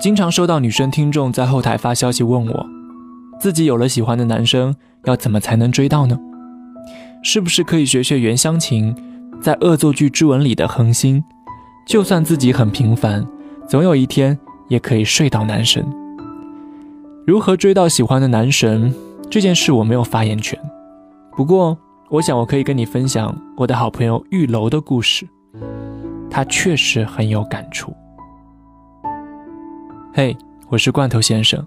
经常收到女生听众在后台发消息问我，自己有了喜欢的男生，要怎么才能追到呢？是不是可以学学袁湘琴在《恶作剧之吻》里的恒星，就算自己很平凡，总有一天也可以睡到男神？如何追到喜欢的男神这件事我没有发言权，不过我想我可以跟你分享我的好朋友玉楼的故事，他确实很有感触。嘿，我是罐头先生，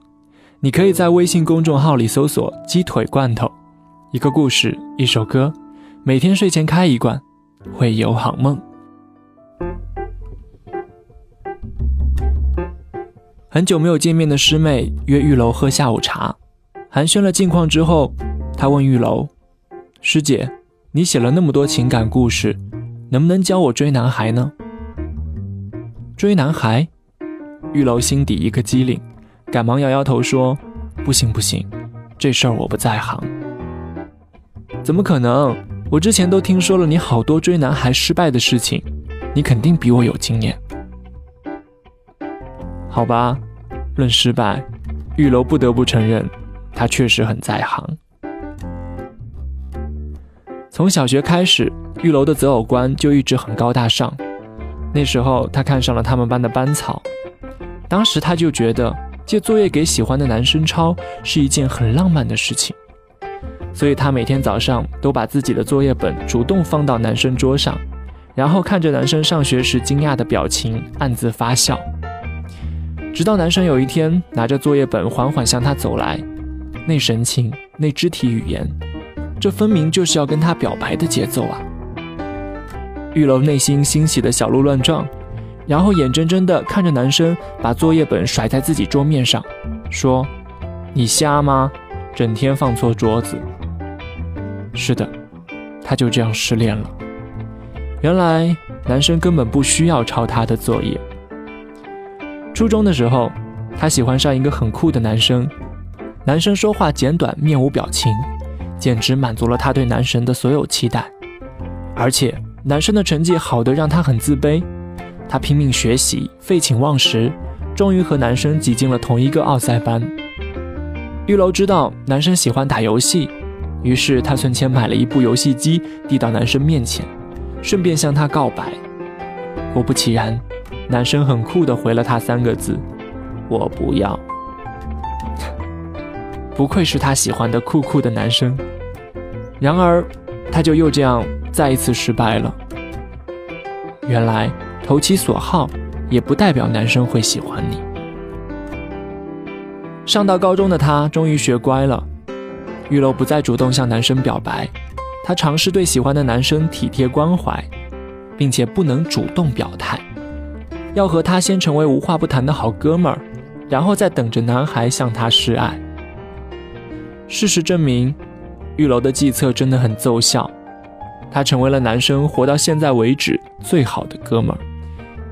你可以在微信公众号里搜索“鸡腿罐头”。一个故事，一首歌，每天睡前开一罐，会有好梦。很久没有见面的师妹约玉楼喝下午茶，寒暄了近况之后，她问玉楼：“师姐，你写了那么多情感故事，能不能教我追男孩呢？”追男孩，玉楼心底一个机灵，赶忙摇摇头说：“不行不行，这事儿我不在行。”怎么可能？我之前都听说了你好多追男孩失败的事情，你肯定比我有经验。好吧，论失败，玉楼不得不承认，他确实很在行。从小学开始，玉楼的择偶观就一直很高大上。那时候，他看上了他们班的班草，当时他就觉得借作业给喜欢的男生抄是一件很浪漫的事情。所以他每天早上都把自己的作业本主动放到男生桌上，然后看着男生上学时惊讶的表情，暗自发笑。直到男生有一天拿着作业本缓缓向他走来，那神情，那肢体语言，这分明就是要跟他表白的节奏啊！玉楼内心欣喜的小鹿乱撞，然后眼睁睁的看着男生把作业本甩在自己桌面上，说：“你瞎吗？整天放错桌子。”是的，他就这样失恋了。原来男生根本不需要抄他的作业。初中的时候，他喜欢上一个很酷的男生，男生说话简短，面无表情，简直满足了他对男神的所有期待。而且男生的成绩好的让他很自卑，他拼命学习，废寝忘食，终于和男生挤进了同一个奥赛班。玉楼知道男生喜欢打游戏。于是他存钱买了一部游戏机，递到男生面前，顺便向他告白。果不其然，男生很酷的回了他三个字：“我不要。”不愧是他喜欢的酷酷的男生。然而，他就又这样再一次失败了。原来投其所好，也不代表男生会喜欢你。上到高中的他，终于学乖了。玉楼不再主动向男生表白，他尝试对喜欢的男生体贴关怀，并且不能主动表态，要和他先成为无话不谈的好哥们儿，然后再等着男孩向他示爱。事实证明，玉楼的计策真的很奏效，他成为了男生活到现在为止最好的哥们儿，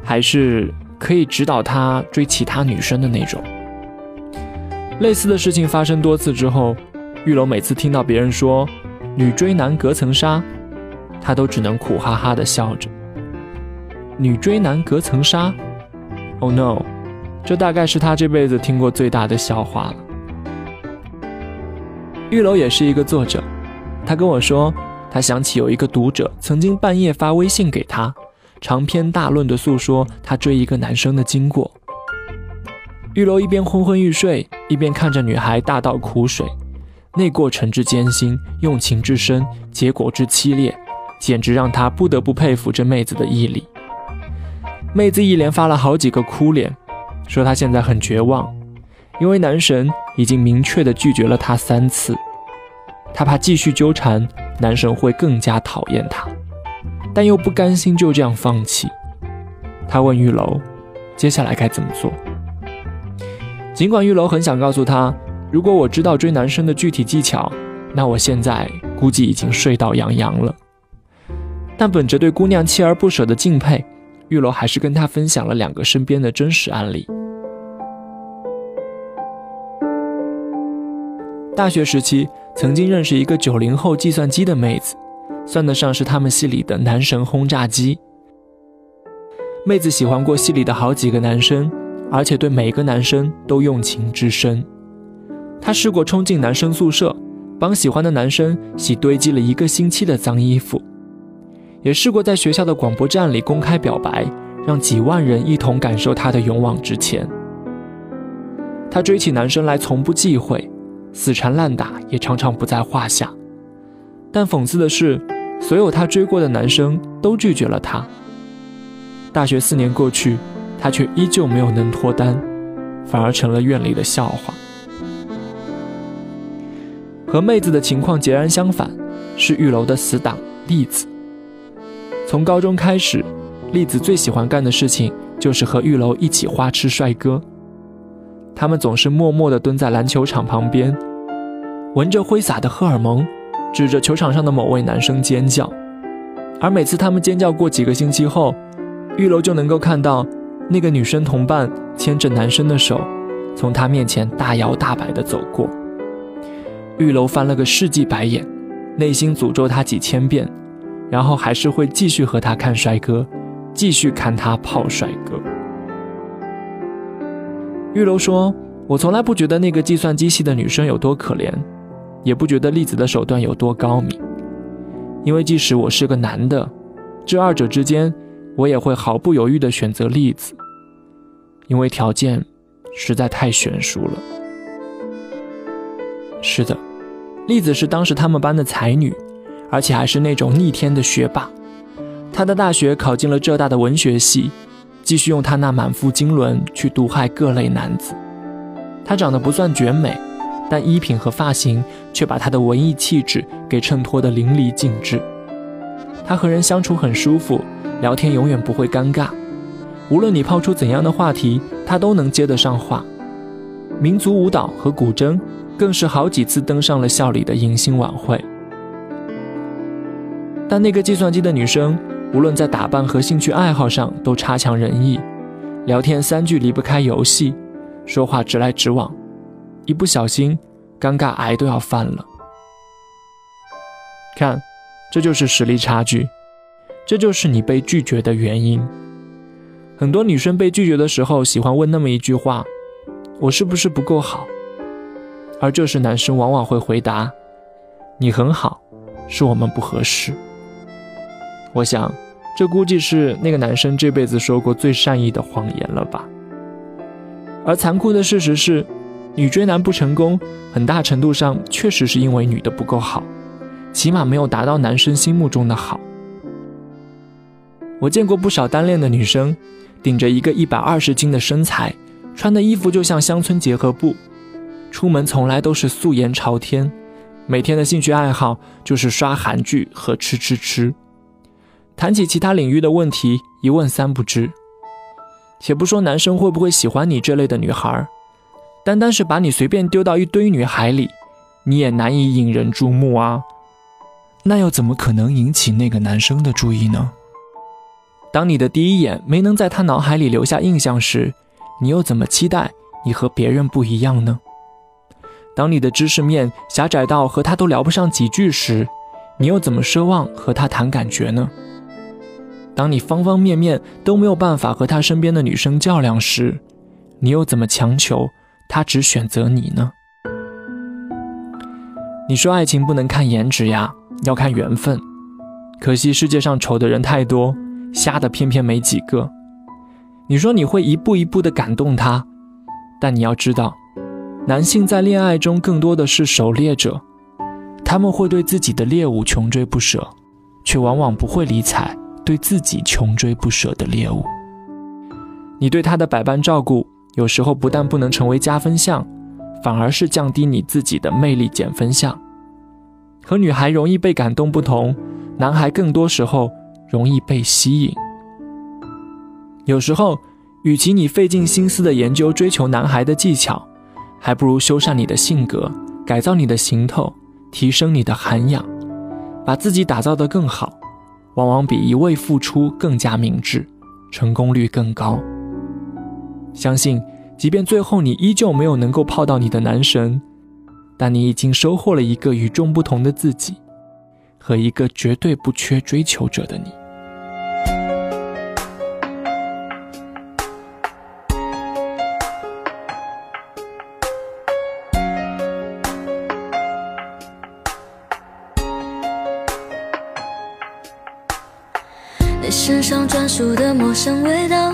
还是可以指导他追其他女生的那种。类似的事情发生多次之后。玉楼每次听到别人说“女追男隔层纱”，他都只能苦哈哈的笑着。女追男隔层纱？Oh no！这大概是他这辈子听过最大的笑话了。玉楼也是一个作者，他跟我说，他想起有一个读者曾经半夜发微信给他，长篇大论的诉说他追一个男生的经过。玉楼一边昏昏欲睡，一边看着女孩大倒苦水。那过程之艰辛，用情之深，结果之凄烈，简直让他不得不佩服这妹子的毅力。妹子一连发了好几个哭脸，说她现在很绝望，因为男神已经明确的拒绝了她三次，她怕继续纠缠，男神会更加讨厌她，但又不甘心就这样放弃。她问玉楼，接下来该怎么做？尽管玉楼很想告诉她。如果我知道追男生的具体技巧，那我现在估计已经睡到洋洋了。但本着对姑娘锲而不舍的敬佩，玉楼还是跟她分享了两个身边的真实案例。大学时期曾经认识一个九零后计算机的妹子，算得上是他们系里的男神轰炸机。妹子喜欢过系里的好几个男生，而且对每个男生都用情至深。她试过冲进男生宿舍，帮喜欢的男生洗堆积了一个星期的脏衣服，也试过在学校的广播站里公开表白，让几万人一同感受她的勇往直前。他追起男生来从不忌讳，死缠烂打也常常不在话下。但讽刺的是，所有他追过的男生都拒绝了他。大学四年过去，他却依旧没有能脱单，反而成了院里的笑话。和妹子的情况截然相反，是玉楼的死党栗子。从高中开始，栗子最喜欢干的事情就是和玉楼一起花痴帅哥。他们总是默默地蹲在篮球场旁边，闻着挥洒的荷尔蒙，指着球场上的某位男生尖叫。而每次他们尖叫过几个星期后，玉楼就能够看到那个女生同伴牵着男生的手，从他面前大摇大摆地走过。玉楼翻了个世纪白眼，内心诅咒他几千遍，然后还是会继续和他看帅哥，继续看他泡帅哥。玉楼说：“我从来不觉得那个计算机系的女生有多可怜，也不觉得栗子的手段有多高明，因为即使我是个男的，这二者之间，我也会毫不犹豫地选择栗子，因为条件实在太悬殊了。”是的，栗子是当时他们班的才女，而且还是那种逆天的学霸。她的大学考进了浙大的文学系，继续用她那满腹经纶去毒害各类男子。她长得不算绝美，但衣品和发型却把她的文艺气质给衬托得淋漓尽致。她和人相处很舒服，聊天永远不会尴尬。无论你抛出怎样的话题，她都能接得上话。民族舞蹈和古筝。更是好几次登上了校里的迎新晚会，但那个计算机的女生，无论在打扮和兴趣爱好上都差强人意，聊天三句离不开游戏，说话直来直往，一不小心，尴尬癌都要犯了。看，这就是实力差距，这就是你被拒绝的原因。很多女生被拒绝的时候，喜欢问那么一句话：“我是不是不够好？”而这时，男生往往会回答：“你很好，是我们不合适。”我想，这估计是那个男生这辈子说过最善意的谎言了吧。而残酷的事实是，女追男不成功，很大程度上确实是因为女的不够好，起码没有达到男生心目中的好。我见过不少单恋的女生，顶着一个一百二十斤的身材，穿的衣服就像乡村结合部。出门从来都是素颜朝天，每天的兴趣爱好就是刷韩剧和吃吃吃。谈起其他领域的问题，一问三不知。且不说男生会不会喜欢你这类的女孩，单单是把你随便丢到一堆女孩里，你也难以引人注目啊。那又怎么可能引起那个男生的注意呢？当你的第一眼没能在他脑海里留下印象时，你又怎么期待你和别人不一样呢？当你的知识面狭窄到和他都聊不上几句时，你又怎么奢望和他谈感觉呢？当你方方面面都没有办法和他身边的女生较量时，你又怎么强求他只选择你呢？你说爱情不能看颜值呀，要看缘分。可惜世界上丑的人太多，瞎的偏偏没几个。你说你会一步一步的感动他，但你要知道。男性在恋爱中更多的是狩猎者，他们会对自己的猎物穷追不舍，却往往不会理睬对自己穷追不舍的猎物。你对他的百般照顾，有时候不但不能成为加分项，反而是降低你自己的魅力减分项。和女孩容易被感动不同，男孩更多时候容易被吸引。有时候，与其你费尽心思的研究追求男孩的技巧，还不如修缮你的性格，改造你的行头，提升你的涵养，把自己打造得更好，往往比一味付出更加明智，成功率更高。相信即便最后你依旧没有能够泡到你的男神但你已经收获了一个与众不同的自己和一个绝对不缺追求者的你。你身上专属的陌生味道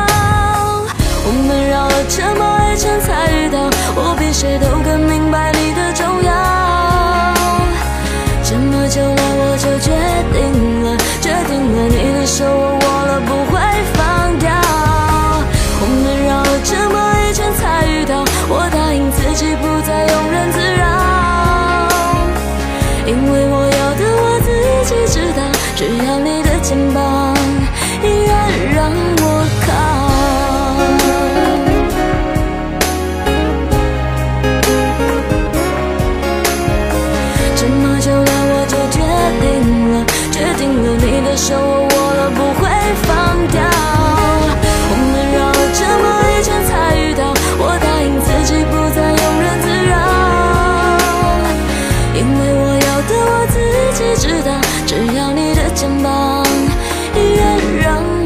我们绕了这么一圈才遇到，我比谁都更我要的我自己知道只要你的肩膀依然让